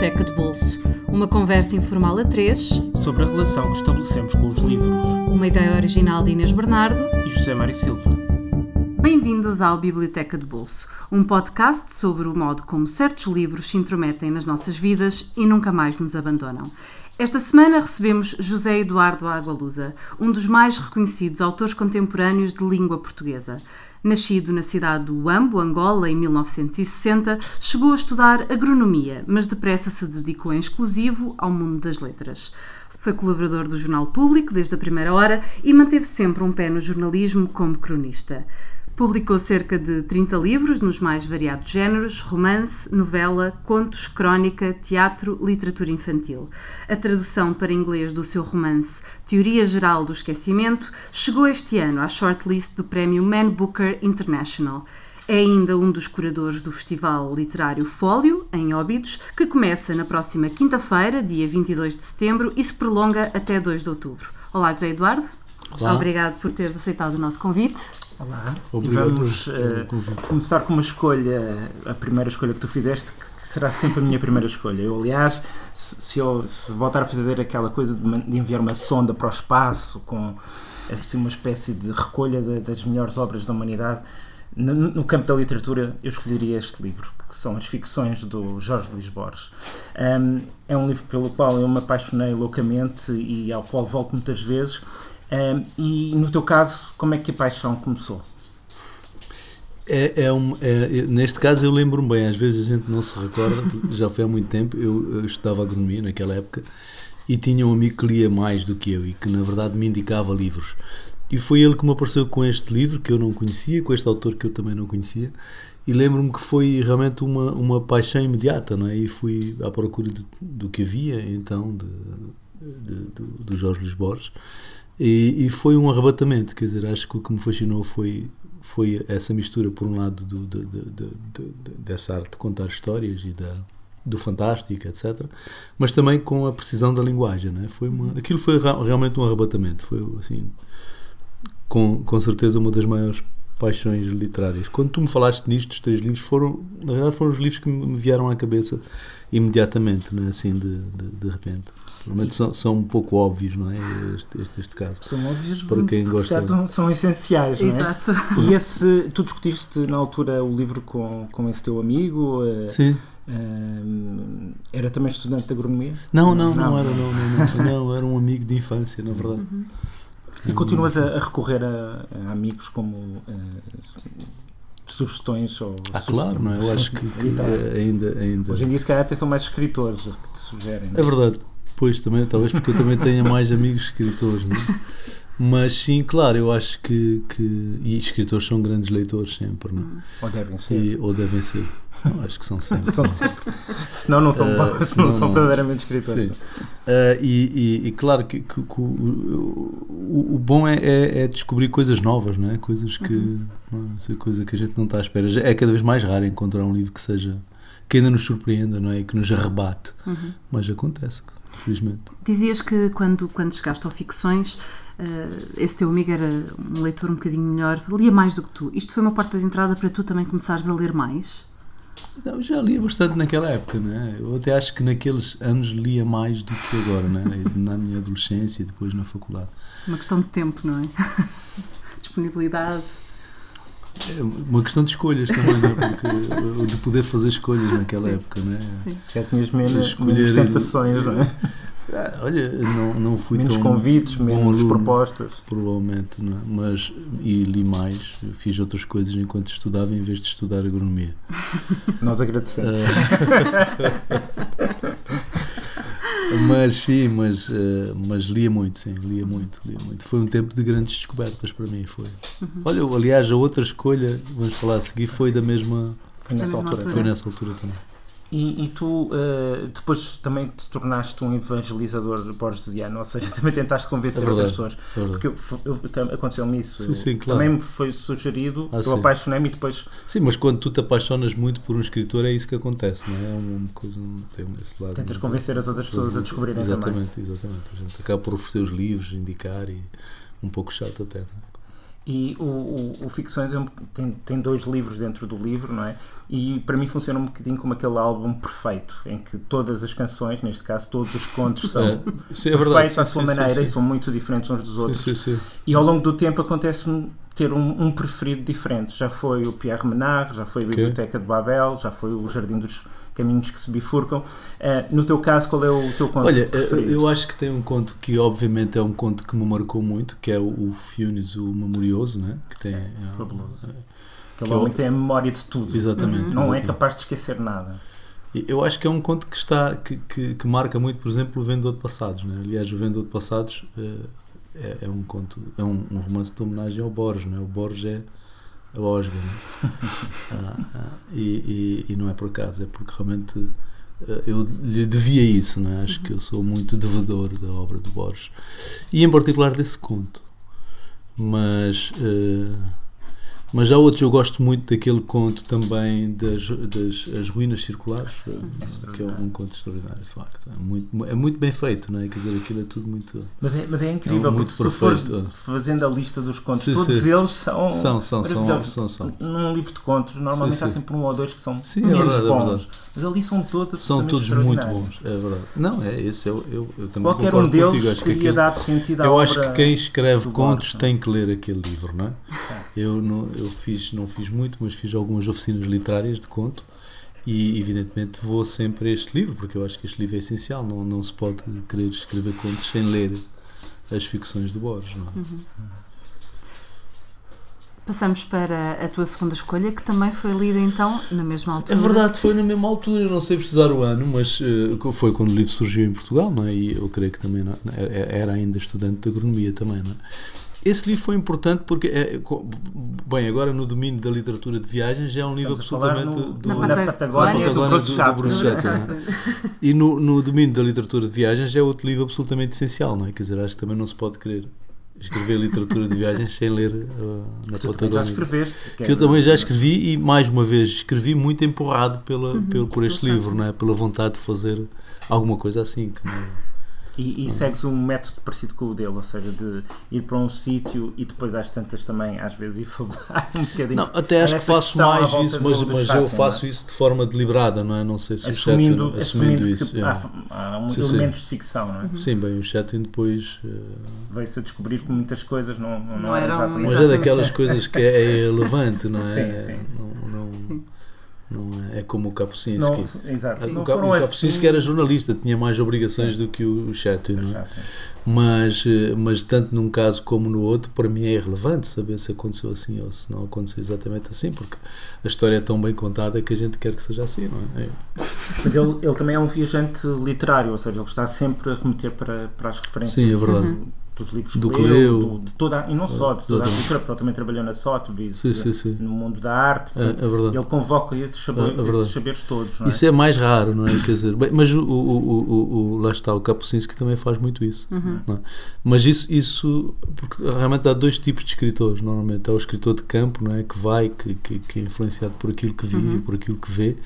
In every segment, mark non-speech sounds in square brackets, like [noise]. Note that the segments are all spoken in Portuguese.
Biblioteca de Bolso. Uma conversa informal a três sobre a relação que estabelecemos com os livros. Uma ideia original de Inês Bernardo e José Mário Silva. Bem-vindos ao Biblioteca de Bolso, um podcast sobre o modo como certos livros se intrometem nas nossas vidas e nunca mais nos abandonam. Esta semana recebemos José Eduardo Agualusa, um dos mais reconhecidos autores contemporâneos de língua portuguesa. Nascido na cidade do Huambo, Angola, em 1960, chegou a estudar agronomia, mas depressa se dedicou em exclusivo ao mundo das letras. Foi colaborador do Jornal Público desde a primeira hora e manteve sempre um pé no jornalismo como cronista. Publicou cerca de 30 livros nos mais variados géneros: romance, novela, contos, crónica, teatro, literatura infantil. A tradução para inglês do seu romance Teoria Geral do Esquecimento chegou este ano à shortlist do prémio Man Booker International. É ainda um dos curadores do Festival Literário Fólio, em Óbidos, que começa na próxima quinta-feira, dia 22 de setembro, e se prolonga até 2 de outubro. Olá, José Eduardo. Olá. Obrigado por teres aceitado o nosso convite. Olá. Obrigado e vamos uh, começar com uma escolha, a primeira escolha que tu fizeste, que será sempre a minha primeira escolha. Eu, aliás, se, se eu se voltar a fazer aquela coisa de, enviar uma sonda para o espaço com assim, uma espécie de recolha de, das melhores obras da humanidade, no, no, campo da literatura eu escolheria este livro, que são as ficções do Jorge Luís Borges. Um, é um livro pelo qual eu me apaixonei loucamente e ao qual volto muitas vezes e no teu caso, como é que a paixão começou? É, é, um, é neste caso eu lembro-me bem, às vezes a gente não se recorda, [laughs] já foi há muito tempo, eu, eu estudava agronomia naquela época e tinha um amigo que lia mais do que eu e que na verdade me indicava livros. E foi ele que me apareceu com este livro que eu não conhecia, com este autor que eu também não conhecia, e lembro-me que foi realmente uma, uma paixão imediata, não é? E fui à procura de, do que havia então de, de, do, do Jorge Luís Borges e, e, foi um arrebatamento, quer dizer, acho que o que me fascinou foi, foi essa mistura, por um lado, do, do, do, dessa arte de contar histórias e da, do fantástico, etc., mas também com a precisão da linguagem. Né? Foi uma, aquilo foi realmente um arrebatamento, foi assim, com, com certeza uma das maiores paixões literárias. Quando tu me falaste nisto, os três livros foram, na verdade, foram os livros que me vieram à cabeça imediatamente, né? assim, de, de, de repente. Provavelmente são, são um pouco óbvios, não é? Este, este, este caso. São óbvios para quem gosta. São, são essenciais, não é? Exato. E esse, tu discutiste na altura o livro com, com esse teu amigo? Eh, Sim. Uh, era também estudante de agronomia? Não, não, não, não era, não, não, não, não, era um amigo de infância, na verdade. Uhum. E continuas a, a recorrer a, a, amigos como uh, sugestões ou ah, claro, não é? Eu acho que, que ainda, ainda. Hoje em dia, se calhar, até são mais escritores que te sugerem. É? é verdade. Pois, também, talvez porque eu também tenha mais amigos escritores, não é? Mas sim, claro, eu acho que, que. E escritores são grandes leitores sempre, não é? Ou devem ser. E, ou devem ser. Eu acho que são sempre. são sempre. Senão não são, uh, senão não, são verdadeiramente escritores. Sim. Uh, e, e, e, claro que, que, que o, o, o, bom é, é, é, descobrir coisas novas, não é? Coisas que. Uhum. Não, é? coisa que a gente não está à espera. É cada vez mais raro encontrar um livro que seja. que ainda nos surpreenda, não é? E que nos arrebate. Uhum. Mas acontece felizmente. Dizias que quando, quando chegaste ao Ficções, uh, esse teu amigo era um leitor um bocadinho melhor, lia mais do que tu. Isto foi uma porta de entrada para tu também começares a ler mais? Não, já lia bastante naquela época, né? Eu até acho que naqueles anos lia mais do que agora, né? Na minha adolescência e depois na faculdade. Uma questão de tempo, não é? [laughs] Disponibilidade. É uma questão de escolhas também, não é? Porque, de poder fazer escolhas naquela Sim. época, não é? Sim. Já tinhas menos, menos tentações, não é? Ah, olha, não, não fui menos tão convites, menos aluno, propostas. Provavelmente, não é? Mas, e li mais, fiz outras coisas enquanto estudava em vez de estudar agronomia. Nós agradecemos. Uh, [laughs] mas sim, mas, uh, mas lia muito, sim, lia muito, lia muito. Foi um tempo de grandes descobertas para mim, foi. Uhum. Olha, aliás, a outra escolha, vamos falar a seguir, foi da mesma... Foi nessa altura. altura. Foi nessa altura também. E, e, tu uh, depois também te tornaste um evangelizador borgesiano, ou seja, [laughs] também tentaste convencer é verdade, outras pessoas. É porque aconteceu-me isso. Sim, sim, claro. Também me foi sugerido, ah, eu apaixonei-me e depois. Sim, mas quando tu te apaixonas muito por um escritor, é isso que acontece, não é? É uma coisa, tem esse lado. Tentas convencer as outras pessoas a descobrirem exatamente, também. Exatamente, A gente acaba por oferecer os livros, indicar e um pouco chato até. Não é? E o, o, o Ficções é um, tem, tem dois livros dentro do livro, não é? E para mim funciona um bocadinho como aquele álbum perfeito, em que todas as canções, neste caso todos os contos, são É, sim, é perfeitos à sua sim, maneira sim, e são muito diferentes uns dos outros. Sim, sim, sim. E ao longo do tempo acontece-me ter um, um preferido diferente. Já foi o Pierre Menard, já foi a. Biblioteca de Babel, já foi o Jardim dos Caminhos que se bifurcam. Eh, no teu caso, qual é o teu conto Olha, preferido? eu acho que tem um conto que obviamente é um conto que me marcou muito, que é o, o Funes, o Memorioso, né? que tem é, Fabuloso. que Aquele eu- homem tem a memória de tudo. Exatamente. Não é capaz de esquecer nada. Eu acho que é um conto que está que, que, que marca muito, por exemplo, o Vendedor de Passados. Né? Aliás, o Vendedor de Passados eh, é, é um conto, é um, um romance de homenagem ao Borges. Né? O Borges é a [laughs] Osga. Ah, ah, e, e, e não é por acaso, é porque realmente eh, eu lhe devia isso. Né? Acho que eu sou muito devedor da obra do Borges e, em particular, desse conto. Mas. eh, mas já outros, eu gosto muito daquele conto também das, das as ruínas circulares, que é um conto extraordinário, de facto. É muito, é muito bem feito, não é? Quer dizer, aquilo é tudo muito. Mas é, mas é incrível, É um porque muito se tu fores perfeito. fazendo a lista dos contos, Sim, todos sim. eles são, São, são, são, são, são. Num livro de contos, normalmente Sim, há sempre um ou dois que são Sim, é menos verdade, é bons. verdade. Mas ali são todos São todos muito bons, é verdade. Não, é esse, eu, eu, eu também Qualquer um concordo deles contigo. Acho que teria aquilo, dado sentido à eu acho que quem escreve contos Borges. tem que ler aquele livro, não é? Eu, não, eu fiz, não fiz muito, mas fiz algumas oficinas literárias de conto e, evidentemente, vou sempre a este livro, porque eu acho que este livro é essencial. Não, não se pode querer escrever contos sem ler as ficções do Borges, não é? Passamos para a tua segunda escolha, que também foi lida então na mesma É altura. verdade, foi na mesma altura, eu não sei precisar o ano, mas eh, foi quando o livro surgiu em Portugal, não é? E eu creio que também não- era era ainda estudante de agronomia também, não é? Esse livro foi importante porque, é, bem, agora no domínio da literatura de viagens já é um livro Estamos absolutamente no- do, Na na Pata- Patagónia, na do Patagónia do- do Chato. Grosso não é? Chato, não E no, no domínio da literatura de viagens é outro livro absolutamente essencial, não é? Quer dizer, acho que também não se pode querer escrever literatura de viagens sem ler uh, na já Patagónia. escreveste. Que eu também já escrevi e mais uma vez escrevi muito empurrado pela, pelo, por este livro, não é? pela vontade de fazer alguma coisa assim. Que E, e segues um método parecido com o dele, ou seja, de ir para um sítio e depois às tantas também, às vezes, ir fabular [laughs] um bocadinho. Não, até acho É que faço mais isso, mas, do mas eu faço isso de forma deliberada, não é? Não sei se assumindo, o Chatwin, assumindo isso. que é. há, há um- Sim, sim. elementos de ficção, não é? Sim, bem, o Chatwin depois. eh, Veio-se a descobrir que muitas coisas não, não, Não eram eram exatamente. Mas é daquelas coisas que é, é [laughs] relevante, não é? Sim, sim, sim. Não, Sim. Não é, é como o não- exato, o Ka- o assim- Kapusinski era jornalista, tinha mais obrigações do que o Chatwin, não é? Mas, eh, mas tanto num caso como no outro, para mim é irrelevante saber se aconteceu assim ou se não aconteceu exatamente assim, porque a história é tão bem contada que a gente quer que seja assim, não é? Mas ele, ele também é um viajante literário, ou seja, ele está sempre a remeter para, para as referências Sim, é verdade. do- dos livros Do que leu, leu. do- de toda, e não só, de toda a cultura, porque ele também trabalhou na Sotheby's, Sim, sim, sim. no mundo da arte, É, é ele convoca esses, saber- É, é verdade. esses saberes todos, não é? Isso é mais raro, não é? Quer dizer, bem, mas o, o, o, o, o- lá está, o Kapusinski também faz muito isso. não é? Mas isso, isso, porque realmente há dois tipos de escritores, normalmente. Há o escritor de campo, não é? Que vai, que, que, que é influenciado por aquilo que vive, por aquilo que vê,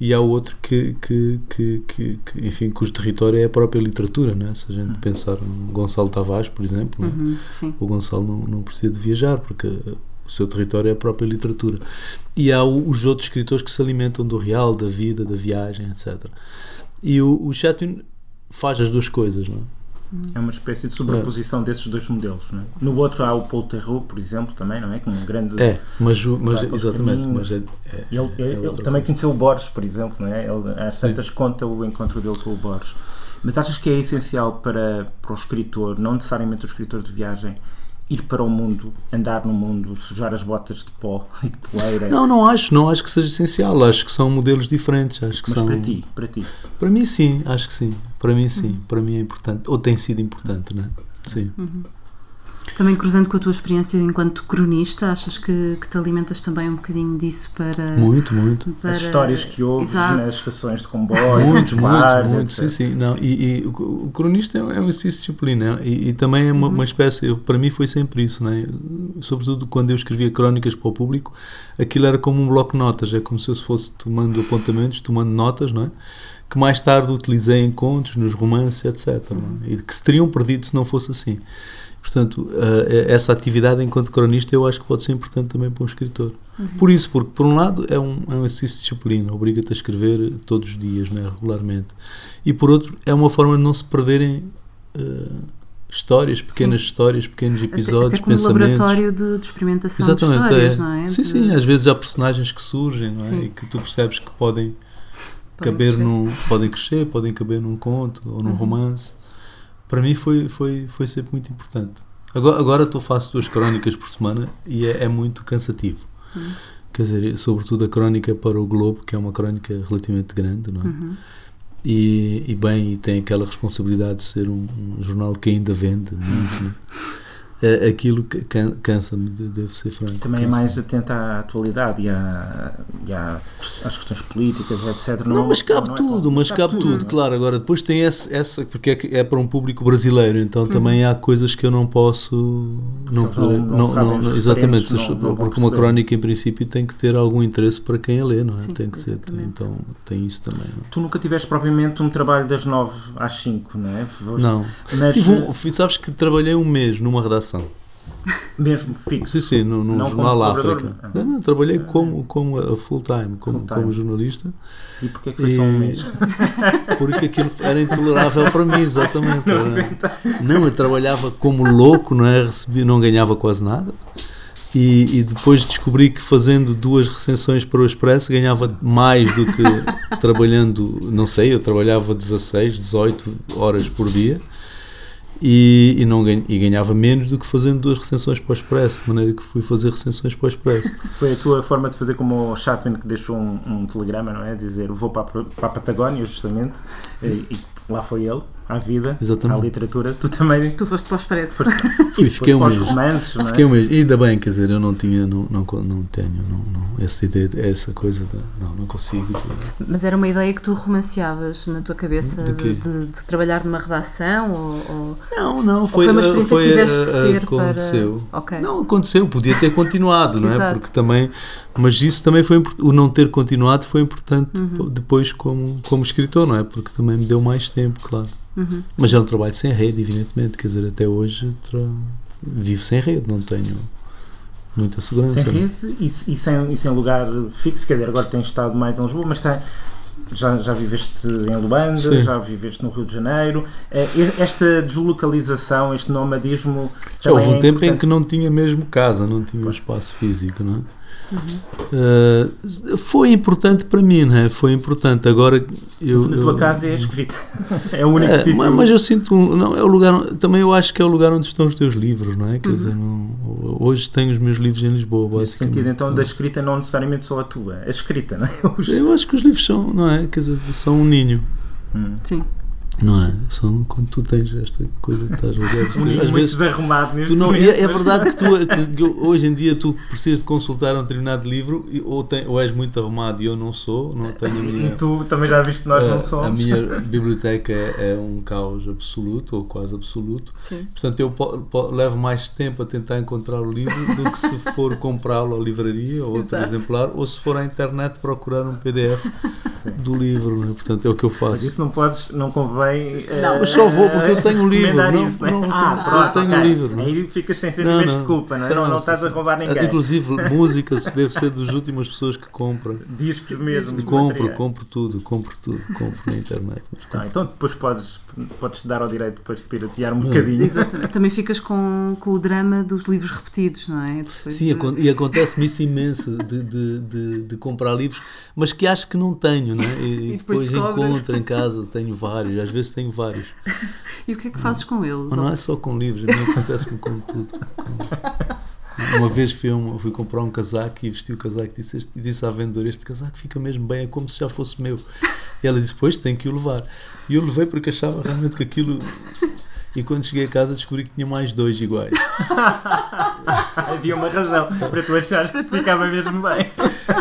e há o outro que, que, que, que, que, enfim, cujo território é a própria literatura, não é? Se a gente pensar no Gonçalo Tavares, por exemplo, é? Uhum, o Gonçalo não, não precisa de viajar porque o seu território é a própria literatura e há o- os outros escritores que se alimentam do real, da vida, da viagem, etc e o, o Chatwin faz as duas coisas não é? É uma espécie de sobreposição desses dois modelos. Não é? No outro há o Paul Theroux, por exemplo, também, não é? Com um grande. é, mas, mas exatamente mas é, é- Ele, ele- é também coisa. conheceu o Borges, por exemplo, não é? Ele, às Sim. tantas conta o encontro dele com o Borges. Mas achas que é essencial para, para o escritor, não necessariamente o escritor de viagem, ir para o mundo, andar no mundo, sujar as botas de pó [laughs] e de poeira? não, não acho, não acho que seja essencial acho que são modelos diferentes acho que Mas são para ti, para ti. para mim sim, acho que sim para mim sim, para mim é importante ou tem sido importante, não é? sim Também cruzando com a tua experiência enquanto cronista, achas que, que te alimentas também um bocadinho disso para. muito, muito para- As histórias que ouves Exato. nas estações de comboio, Muito, nos muito, bares, muito, etc. sim, sim. Não, e, e o, cronista é um é exercício de disciplina e, e também é uma, uma espécie, eu- para mim foi sempre isso, né? sobretudo quando eu escrevia crónicas para o público, aquilo era como um bloco de notas, é como se eu fosse tomando apontamentos, tomando notas, não é? que mais tarde utilizei em contos, nos romances, etc. não é? E que se teriam perdido se não fosse assim. Portanto, uh, essa atividade enquanto cronista eu acho que pode ser importante também para um escritor. Uhum. Por isso, porque por um lado é um, é um exercício de disciplina, obriga-te a escrever todos os dias, né, regularmente. E por outro, é uma forma de não se perderem uh, histórias, pequenas sim. histórias, pequenos episódios, até, até como pensamentos. laboratório de, de experimentação Exatamente, de histórias, é. não é? Sim, sim, às vezes há personagens que surgem, não é? E que tu percebes que podem, podem caber crescer. num, podem crescer, podem caber num conto ou num uhum. romance. Para mim foi, foi, foi sempre muito importante. Agora, agora estou faço duas crónicas por semana e é, é muito cansativo. Uhum. Quer dizer, sobretudo a crónica para o Globo, que é uma crónica relativamente grande, não é? Uhum. E, e, bem, e tem aquela responsabilidade de ser um, um jornal que ainda vende muito. [laughs] É, aquilo que cansa-me, devo ser franco. Também é mais atento à atualidade e, à, e à, às questões políticas, etc. Não, não mas cabe não é tudo, é mas cabe, cabe tudo, tudo claro. Agora, depois tem essa, essa porque é, é, para um público brasileiro, então uhum. também há coisas que eu não posso. Não, poder, não, não, não exatamente, porque uma crónica, em princípio, tem que ter algum interesse para quem a lê, não é? Sim, tem que ser, então tem isso também. Tu nunca tiveste propriamente um trabalho das nove às cinco, não é? Não. Mas, Tive um, sabes que trabalhei um mês numa redação mesmo fixo? Sim, sim, no, no Jornal África. Não, não, trabalhei como, como a full time, como, full time. como jornalista. E porquê que foi e... só um mês? [laughs] Porque aquilo era intolerável para mim, exatamente. Não, não, eu trabalhava como louco, não é? Recebi, não ganhava quase nada. E, e, depois descobri que fazendo duas recensões para o Expresso ganhava mais do que trabalhando, não sei, eu trabalhava 16, 18 horas por dia e, e, não ganha, e ganhava menos do que fazendo duas recensões para o Expresso, de maneira que fui fazer recensões para o Expresso. [laughs] Foi a tua forma de fazer como o Chapman que deixou um, um telegrama, não é? Dizer vou para a, para a Patagónia, justamente, e, e lá foi ele à vida, Exatamente. à literatura. Tu também. Tu foste para o Expresso. [laughs] Fui, fiquei um mês. romances, não é? Fiquei um mês. Ainda bem, quer dizer, eu não tinha, não, não, não tenho não, não, essa ideia, essa coisa, de, não, não consigo. Mas era uma ideia que tu romanceavas na tua cabeça de, de, de, de trabalhar numa redação? Ou, ou, não, não, foi, foi uma experiência foi, que tiveste de ter aconteceu. para. Okay. Não, aconteceu, podia ter continuado, não é? Porque também. Mas isso também foi o não ter continuado foi importante uhum. depois como, como escritor, não é? Porque também me deu mais tempo, claro. Uhum. Mas é um trabalho sem rede, evidentemente. Quer dizer, até hoje tra... vivo sem rede, não tenho muita segurança. Sem rede e, e, sem, e sem lugar fixo, quer dizer, agora tens estado mais em Lisboa, mas tem, já, já viveste em Luanda, Sim. já viveste no Rio de Janeiro. Eh, esta deslocalização, este nomadismo. Já houve um é tempo importante. em que não tinha mesmo casa, não tinha um espaço físico, não é? Uh, foi importante para mim, não é? Foi importante. Agora eu. Na tua casa é a escrita. [laughs] é o único é, sítio. Mas, mas, eu sinto. Não, é o lugar. Também eu acho que é o lugar onde estão os teus livros, não é? Quer uhum. dizer, não, hoje tenho os meus livros em Lisboa. Nesse sentido, então, da escrita não necessariamente só a tua, a escrita, não é? [laughs] Eu acho que os livros são, não é? Quer dizer, são um ninho. Hum. Sim. Não é? São quando tu tens esta coisa de estás rodeado. Às [laughs] vezes desarrumado neste não, é, é, verdade que, tu, [laughs] que, hoje em dia tu precisas de consultar um determinado livro ou, tem, ou és muito arrumado e eu não sou, não tenho a minha. E tu também já viste que nós não somos. A minha [laughs] biblioteca é, é, um caos absoluto ou quase absoluto. Sim. Portanto, eu po, po, levo mais tempo a tentar encontrar o livro do que se for comprá-lo à livraria ou outro Exato. exemplar ou se for à internet procurar um PDF Sim. do livro. Né? Portanto, é o que eu faço. Mas isso não podes, não convém Não, mas só vou porque eu tenho o livro. Não, isso, não, não, ah, pronto, eu tenho o okay. livro. Não? Aí ficas sem sentimentos de culpa, não é? Não, não, estás a roubar ninguém. Inclusive, música deve ser das últimas pessoas que compram. [laughs] Discos mesmo. Compro, compro tudo, compro tudo, compro na internet. Tá, então depois podes, podes dar ao direito depois de piratear um bocadinho. Exatamente. Também ficas com, com o drama dos livros repetidos, não é? Depois Sim, de... e acontece-me isso imenso de, de, de, de, comprar livros, mas que acho que não tenho, não é? E, [laughs] e depois, depois encontro em casa, tenho vários, às vezes tenho vários. [laughs] E o que é que fazes com eles? Mas não é só com livros, acontece-me com tudo. Uma vez fui, uma, fui, comprar um casaco e vesti o casaco e disse, e disse à vendedora: Este casaco fica mesmo bem, é como se já fosse meu. E ela disse: Pois, tem que o levar. E eu levei porque achava realmente que aquilo e quando cheguei a casa descobri que tinha mais dois iguais. [laughs] Havia uma razão para tu achares que ficava mesmo bem.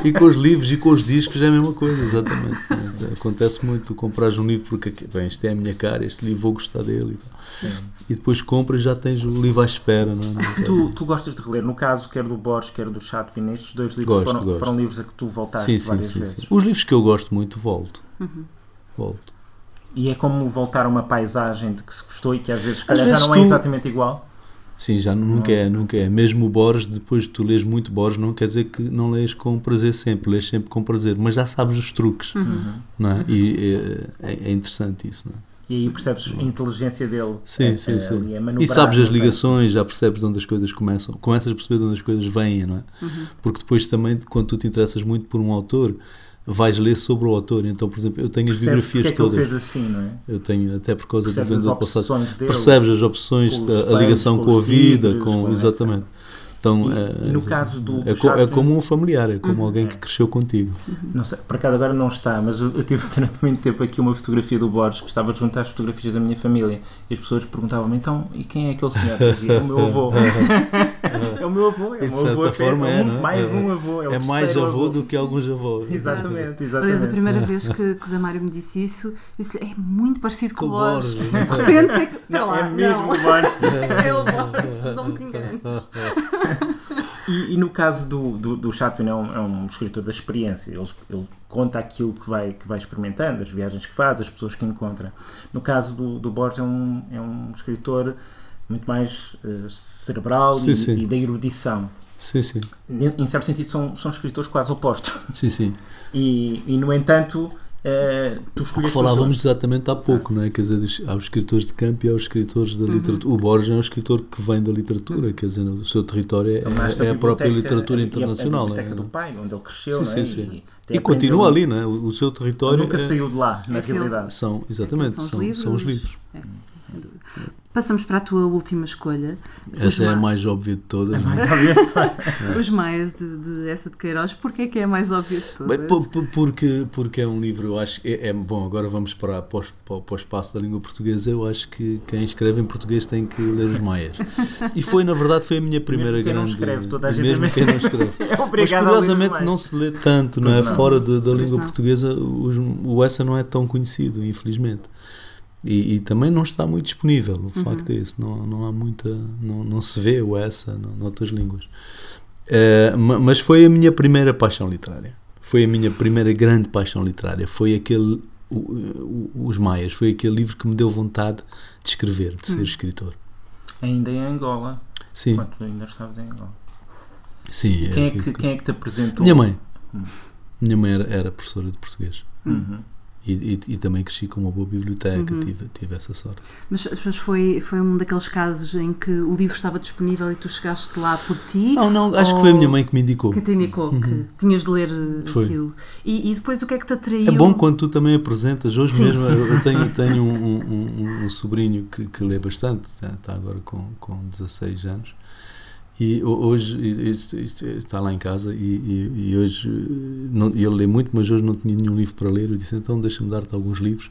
E com os livros e com os discos é a mesma coisa, exatamente. Acontece muito, tu compras um livro porque, bem, isto é a minha cara, este livro vou gostar dele e tal. Sim. E depois compras e já tens o livro à espera. Não, é? não tu, tu gostas de reler, no caso, quer do Borges, quer do Chatwin, estes dois livros gosto, foram, gosto. foram livros a que tu voltaste sim, várias sim, vezes. Sim. Os livros que eu gosto muito, volto. Uhum. Volto. E é como voltar a uma paisagem de que se gostou e que às vezes, calhar, já não é exatamente igual? Sim, já nunca é, nunca é. Mesmo o Borges, depois de tu lês muito Borges, não quer dizer que não lês com prazer sempre, lês sempre com prazer, mas já sabes os truques, Uhum. não é? E é, é interessante isso, não é? E aí percebes a inteligência dele. Sim, é, sim, é, sim. E sabes as no ligações, já percebes de onde as coisas começam, começas a perceber de onde as coisas vêm, não é? Uhum. Porque depois também, quando tu te interessas muito por um autor, vais ler sobre o autor. Então, por exemplo, eu tenho as Percebes biografias é todas. fez assim, não é? Eu tenho, até por causa do Percebes passado. obsessões dele. Percebes as opções, a, a ligação com com, a vida, com, exatamente. Então, E- é, no é- caso do- é, do é Chaplin- como um familiar, é como Uhum. alguém que cresceu contigo. Não sei, por acaso agora não está, mas eu, eu tive [laughs] durante muito tempo aqui uma fotografia do Borges que estava junto às fotografias da minha família e as pessoas perguntavam-me então, e quem é aquele senhor? Eu dizia, é o meu avô. [laughs] é o meu avô, é o de meu avô. certa é forma um- é, não é? mais É. um avô. É, o É mais avô do que alguns avós. Exatamente, Aliás, a exatamente. primeira vez que, que o Zé Mário me disse isso, eu disse é muito parecido com, Com o Borges. De repente é que. Não, lá, é mesmo não. o Borges. [laughs] É o Borges, não te enganes. E, e no caso do, do, do Chatwin é um, é um escritor da experiência, ele, ele conta aquilo que vai, que vai experimentando, as viagens que faz, as pessoas que encontra. No caso do, do Borges é um, é um escritor muito mais eh, cerebral Sim, e, sim. e da erudição. Sim, sim. Em em certo sentido são, são escritores quase opostos. [laughs] Sim, sim. E, e no entanto, eh, tu O que escolhes falávamos exatamente há pouco, não é? Quer dizer, há os escritores de campo e há os escritores da literatura. O Borges é um escritor que vem da literatura, quer dizer, o seu território é, é a própria literatura internacional. A, não biblioteca é? do pai, onde ele cresceu, Sim, não é? sim, sim. E, E continua ali, não é? O, o seu território Nunca é- saiu de lá, na É realidade. são, exatamente, São os são, livros. são os livros. É, sem dúvida. Passamos para a tua última escolha. Essa é a Ma- mais óbvia de todas. não é? Mais obviamente. [laughs] Os Maias de, de essa de Queiroz. Porquê que é a mais óbvia de todas? Bem, po- po- porque, porque é um livro, eu acho que é, é- bom. Agora vamos para, para, o- para o espaço da língua portuguesa. Eu acho que quem escreve em português tem que ler os Maias. E foi, na verdade, foi a minha primeira Mesmo quem não grande. escreve, toda a gente mesmo é- quem não escreve. [laughs] É Mas obrigado curiosamente não se lê tanto, não é? Pois não. Fora de- da língua não. portuguesa, os- o Essa não é tão conhecido, infelizmente. E, e também não está muito disponível, o facto é esse. Não, não há muita. Não, não se vê o Essa no- noutras línguas. Ma- mas foi a minha primeira paixão literária. Foi a minha primeira grande paixão literária. Foi aquele. o- o- os Maias. Foi aquele livro que me deu vontade de escrever, de ser escritor. Ainda em Angola. Sim, Quando tu ainda estavas em Angola. sim. Quem é, aquilo que, quem é que te apresentou? Minha mãe. Hum. Minha mãe era, era professora de português. Uhum. E, e, e também cresci com uma boa biblioteca, Uhum. tive, tive essa sorte. Mas, mas foi, foi um daqueles casos em que o livro estava disponível e tu chegaste lá por ti? Não, não, acho que foi a minha mãe que me indicou. Que te indicou que tinhas de ler Foi. aquilo. E, e depois o que é que te atraiu? É bom quando tu também apresentas. Hoje Sim. mesmo eu eu [laughs] tenho, tenho um, um- um- um sobrinho que, que lê bastante, está está agora com, com 16 anos. E ho- hoje e- está lá em casa e, e- e hoje eh, não, ele lê muito, mas hoje não tinha nenhum livro para ler. Eu disse então deixa-me dar-te alguns livros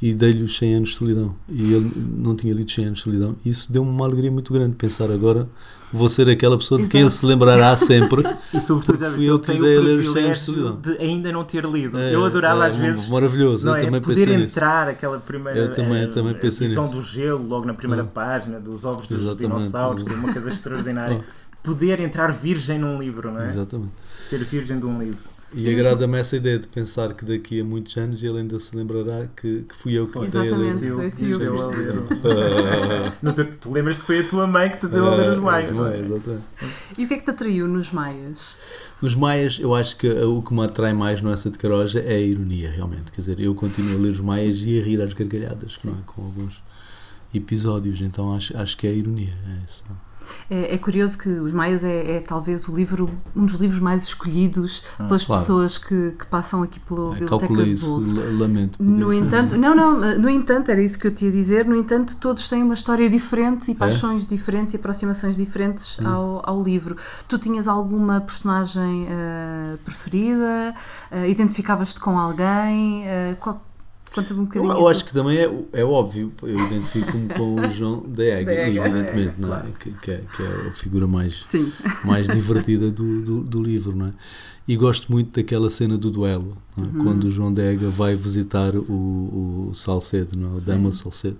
e dei-lhe os 100 anos de solidão. E ele não tinha lido 100 anos de solidão. E isso deu-me uma alegria muito grande. Pensar agora vou ser aquela pessoa de quem ele se lembrará sempre. [laughs] E sobretudo, já fui eu que dei a ler os 100 anos de privilégio solidão. de ainda não ter lido. É, eu adorava é às vezes Maravilhoso, não eu é, também poder pensei nisso. entrar aquela primeira Eu também- eh, eu também pensei edição nisso. do gelo logo na primeira Ah. página dos ovos dos Exatamente. dinossauros que é uma coisa [laughs] extraordinária poder entrar virgem num livro não é? Exatamente. ser virgem de um livro E agrada-me essa ideia de pensar que daqui a muitos anos ele ainda se lembrará que, que fui eu que lhe dei a Exatamente. ler. Deu- foi a ler. [laughs] Não te- tu lembras que foi a tua mãe que te deu a ler os não é? Maias, exatamente. E o que é que te atraiu nos Maias? Os Maias, eu acho que o que me atrai mais no Essa de Caroja é a ironia, realmente. Quer dizer, eu continuo a ler os Maias e a rir às gargalhadas, é? com alguns episódios. Então acho, acho que é a ironia. É isso. É, é curioso que Os Maias é, é talvez o livro, um dos livros mais escolhidos pelas claro. pessoas que, que passam aqui pela É, Biblioteca calculei de isso, Bolso. lamento. No ter- entanto, não, não, no entanto, era isso que eu te ia dizer. No entanto, todos têm uma história diferente e paixões diferentes e aproximações diferentes Hum. ao, ao livro. Tu tinhas alguma personagem eh, preferida? Eh, Identificavas-te com alguém? Eh, qual- Conta-me um Eu, bocadinho. eu a acho tua- que também é, é óbvio, eu identifico-me com o João [laughs] da Ega, Ega, evidentemente, não é? claro. que, que é, que é a figura mais, Sim. mais divertida do, do, [laughs] do livro, não é? E gosto muito daquela cena do duelo, não é? Uhum. quando o João Dega vai visitar o, o Salcedo, não é? o Dama Salcedo,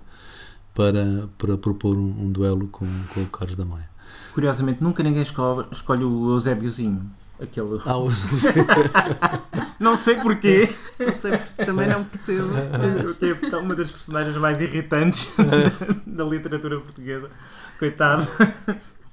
para, para propor um, um duelo com, com o Carlos da Maia. curiosamente nunca ninguém escolhe, escolhe o Eusébiozinho aquele Ah, os, [laughs] não sei porquê Não sei, porque também não percebo. que é uma das personagens mais irritantes [laughs] da literatura portuguesa Coitado.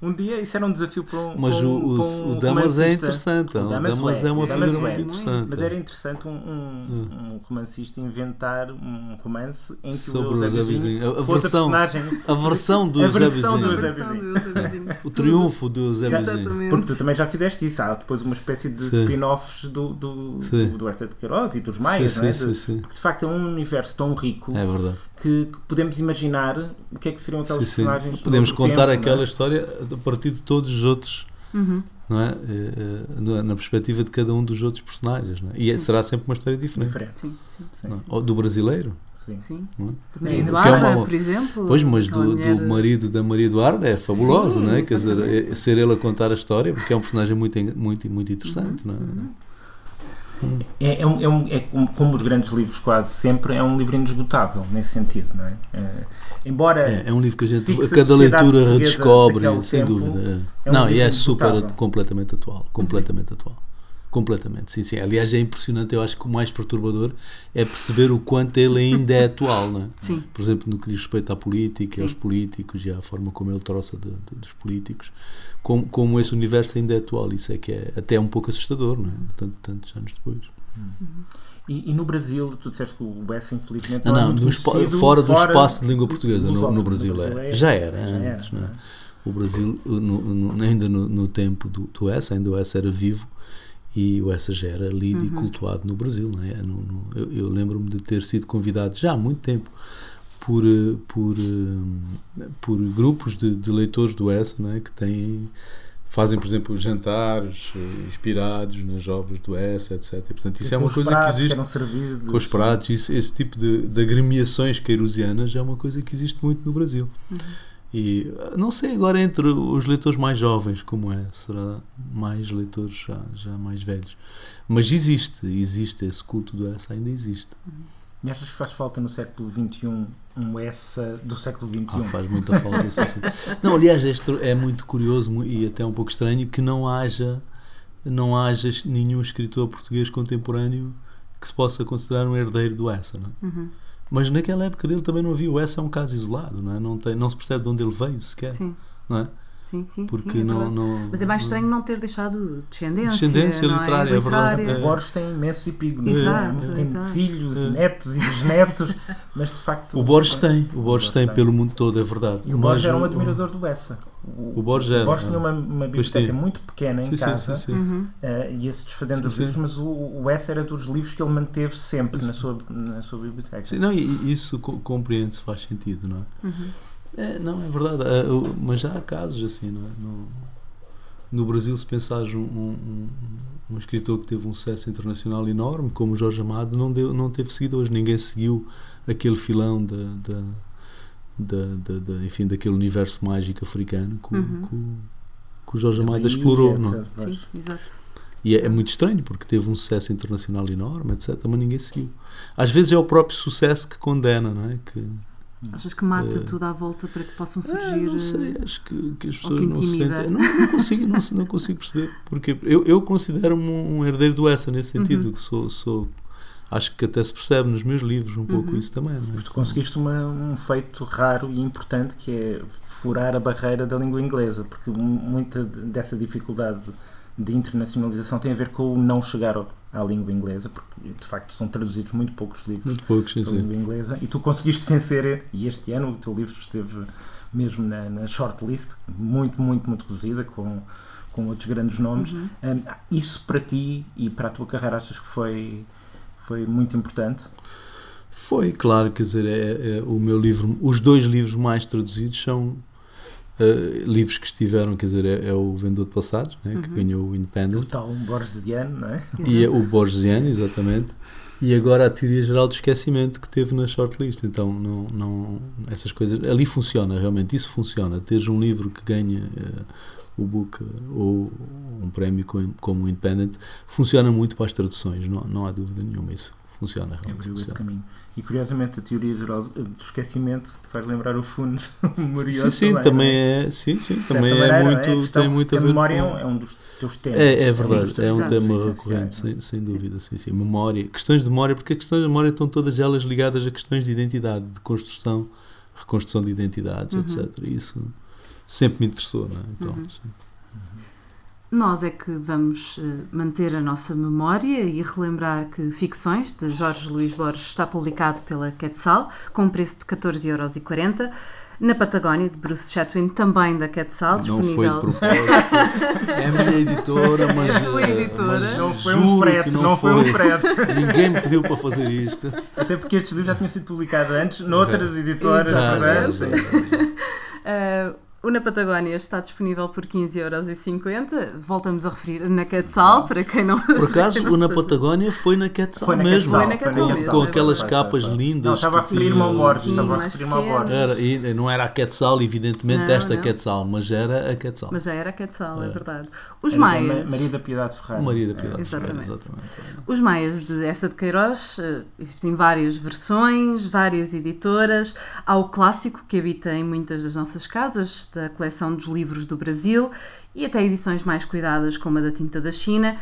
Um dia isso era um desafio para um. Mas para o, um, o, para um o Damas é interessante. O Damas Damas é, é uma Damas figura é. muito interessante. Mas era interessante um, um, um romancista inventar um romance em que Sobre o Zé Vizinho. A- a fosse versão- a personagem. A versão do José do Vizinho. O triunfo do José Vizinho. Porque tu também já fizeste isso. Há depois uma espécie de spin-offs do, do, do, do Ercete de Queiroz e dos Maias, Sim, não é? sim, sim. Porque de facto é um universo tão rico É verdade. Que, que podemos imaginar o que é que seriam aqueles Sim, sim. personagens. Podemos no outro contar tempo, aquela é? história a partir de todos os outros, Uhum. não é? Eh, eh, na- Na perspectiva de cada um dos outros personagens. Não é? E é- Sim. será sempre uma história diferente. Diferente. Sim, sim, Sim, é? sim, Ou do brasileiro. sim. sim. Não é? Eduarda, é uma- por exemplo. Pois, mas do, mulher- do marido da Maria Eduarda é fabuloso, Sim, não é? Quer dizer, é- ser ele a contar a história, porque é um personagem muito, muito, muito interessante, não é? Uhum. É, é, um, é, um- é como, como os grandes livros, quase sempre, é um livro inesgotável, nesse sentido, não é? É, embora. É, é um livro que a gente a cada leitura daquele sem tempo, dúvida. é não, e é super completamente atual, completamente atual. Completamente, sim, sim. Aliás, é impressionante, eu acho que o mais perturbador é perceber o quanto ele ainda é atual, não é? Sim. Por exemplo, no que diz respeito à política, Sim. aos políticos e à forma como ele troça de- de- dos políticos, como, como esse universo ainda é atual. Isso é que é até um pouco assustador, não é? Tanto, tantos anos depois. E, e no Brasil, tu disseste que o Bessa, infelizmente, Não, não, é não, espa- conhecido fora do espaço de língua portuguesa, no, no Brasil, é. já era antes, já não é? era, O Brasil, no- no- ainda no, no tempo do, do Essa, ainda o Essa era vivo e o Essa era lido e cultuado no Brasil. Não é? No- no- eu eu lembro-me de ter sido convidado já há muito tempo por, eh, por, eh, por grupos de, de leitores do Essa não é? que têm. Fazem, por exemplo, jantares eh, inspirados nas obras do Essa, etc. E, portanto, isso E é uma coisa que pratos existe eram servidos com os pratos, isso, esse tipo de, de agremiações queirusianas é uma coisa que existe muito no Brasil. E ah, não sei agora entre os leitores mais jovens como é, será mais leitores já, já mais velhos. Mas existe, existe esse culto do essa, ainda existe. E achas que faz falta no século XXI um essa do século XXI? Ah, faz muita falta isso assim. Não, aliás, este é muito curioso e até um pouco estranho que não haja não haja nenhum escritor português contemporâneo que se possa considerar um herdeiro do essa, não é? Uhum. Mas naquela época dele também não havia. O essa é um caso isolado, não é? Não, tem, não se percebe de onde ele veio sequer, Sim, não é? Sim, sim. Porque sim, é não, verdade. não. Mas é mais estranho não ter deixado descendência. Descendência não literária, é verdade. Literária. É. O Borges tem imensos epígonos, Exato, tem exato. filhos, É. netos e bisnetos, mas de facto. O Borges tem, o Borges tem tem. pelo mundo todo, é verdade. E o Borges era um o- admirador do Bessa. O, O Borges era, Borges tinha é. uma, uma biblioteca muito pequena em Sim, sim, casa sim, sim. Uhum. eh, ia-se desfazendo os Sim, sim. livros, mas o, o Essa era dos livros que ele manteve sempre na sua, na sua biblioteca. Sim, não, e isso co- compreende-se, faz sentido, não é? Uhum. É, não, é verdade. é, o- mas já há casos assim, não é? No, no Brasil, se pensares um, um, um- escritor que teve um sucesso internacional enorme, como Jorge Amado, não, deu, não teve seguidores. Ninguém seguiu aquele filão da, da, da, da- da- enfim, daquele universo mágico africano que, o- Uhum. que, que o Jorge Amado Bahia, explorou. Não é? etc. Sim, exato. E é, é muito estranho, porque teve um sucesso internacional enorme, etc., mas ninguém seguiu. Às vezes é o próprio sucesso que condena, não é? Que, Achas que mata Eh, tudo à volta para que possam Ah, surgir. não sei, eh, acho que, que as pessoas que não se sentem. Não, não consigo, não, não consigo perceber. Porque eu, eu considero-me um herdeiro do essa nesse sentido, Uhum. que sou, sou. Acho que até se percebe nos meus livros um pouco Uhum. isso também. É? Mas tu conseguiste uma- um feito raro e importante que é furar a barreira da língua inglesa, porque mu- muita dessa dificuldade de internacionalização tem a ver com o não chegar ao- à língua inglesa, porque de facto são traduzidos muito poucos livros Muito poucos, sim, da sim. língua inglesa e tu conseguiste vencer, e este ano o teu livro esteve mesmo na, na shortlist, muito, muito, muito reduzida, com, com outros grandes nomes. uhum. Hum, isso para ti e para a tua carreira achas que foi, foi muito importante? Foi, claro, quer dizer, é, é o meu livro, os dois livros mais traduzidos são eh, livros que estiveram, quer dizer, é, é o Vendedor de Passados, né, que Uhum. ganhou o O Independent, tal borgesiano, não é? e é o Borgesiano, exatamente, e agora a Teoria Geral do Esquecimento que teve na shortlist. Então, não, não, essas coisas. Ali funciona, realmente, isso funciona. Teres um livro que ganha eh, o book eh, ou um prémio como, como o Independent funciona muito para as traduções, não, não há dúvida nenhuma. Isso funciona realmente. Abriu esse caminho. E curiosamente a teoria geral do esquecimento faz lembrar o Funes [laughs] Sim, memorioso. sim, não também é? é, sim, sim, também maneira, é não muito, A questão- tem muito a a ver memória com... é um dos teus temas. É, é Sim, verdade, dos é um tema sim, recorrente, sim, sem, sem dúvida, sim, sim. Memória, questões de memória, porque as questões de memória estão todas elas ligadas a questões de identidade, de construção, reconstrução de identidades, Uhum. etc. Isso sempre me interessou. Não é? então, uhum. Nós é que vamos uh, manter a nossa memória e relembrar que Ficções, de Jorge Luís Borges, está publicado pela Quetzal, com um preço de 14,40€. Na Patagónia, de Bruce Chatwin, também da Quetzal, Não foi de propósito. [laughs] é a minha editora, mas, é a tua editora. mas não foi um frete, não, não, foi, um frete. [laughs] Ninguém me pediu para fazer isto. Até porque estes livros já tinham sido publicados antes, noutras editoras. Já, já, já, uh, o Na Patagónia está disponível por 15,50€. Voltamos a referir na Quetzal, para quem não. Por [laughs] acaso, o Na Patagónia foi na Quetzal foi na mesmo. Foi na Quetzal, com, com aquelas capas lindas. Não, estava a referir-me ao Borges. Estava a referir-me ao Borges. Era, e não era a Quetzal, evidentemente, não, desta não. Quetzal, mas era a Quetzal. Mas já era a Quetzal, é, é verdade. Os era maias. Maria da Piedade Ferreira. Maria da Piedade é. Ferreira, exatamente. Os maias de Essa de Queiroz, eh, existem várias versões, várias editoras. Há o clássico que habita em muitas das nossas casas, da coleção dos livros do Brasil e até edições mais cuidadas, como a da Tinta da China,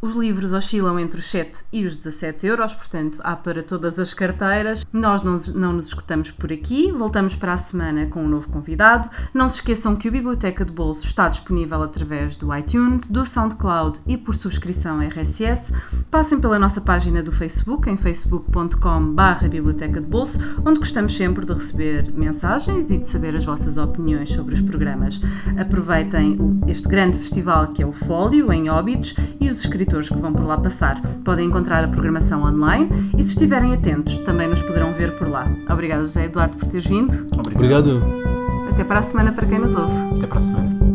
os livros oscilam entre os 7 e os 17 euros, portanto há para todas as carteiras. Nós não, não nos escutamos por aqui, voltamos para a semana com um novo convidado. Não se esqueçam que a Biblioteca de Bolso está disponível através do iTunes, do SoundCloud e por subscrição RSS. Passem pela nossa página do Facebook, em facebook.com.br Biblioteca de Bolso, onde gostamos sempre de receber mensagens e de saber as vossas opiniões sobre os programas. Aproveitem este grande festival que é o Fólio, em Óbidos, e os escritores escritores que vão por lá passar. Podem encontrar a programação online e, se estiverem atentos, também nos poderão ver por lá. Obrigado, José Eduardo, por teres vindo. Obrigado. Até para a semana para quem nos ouve. Até para a semana.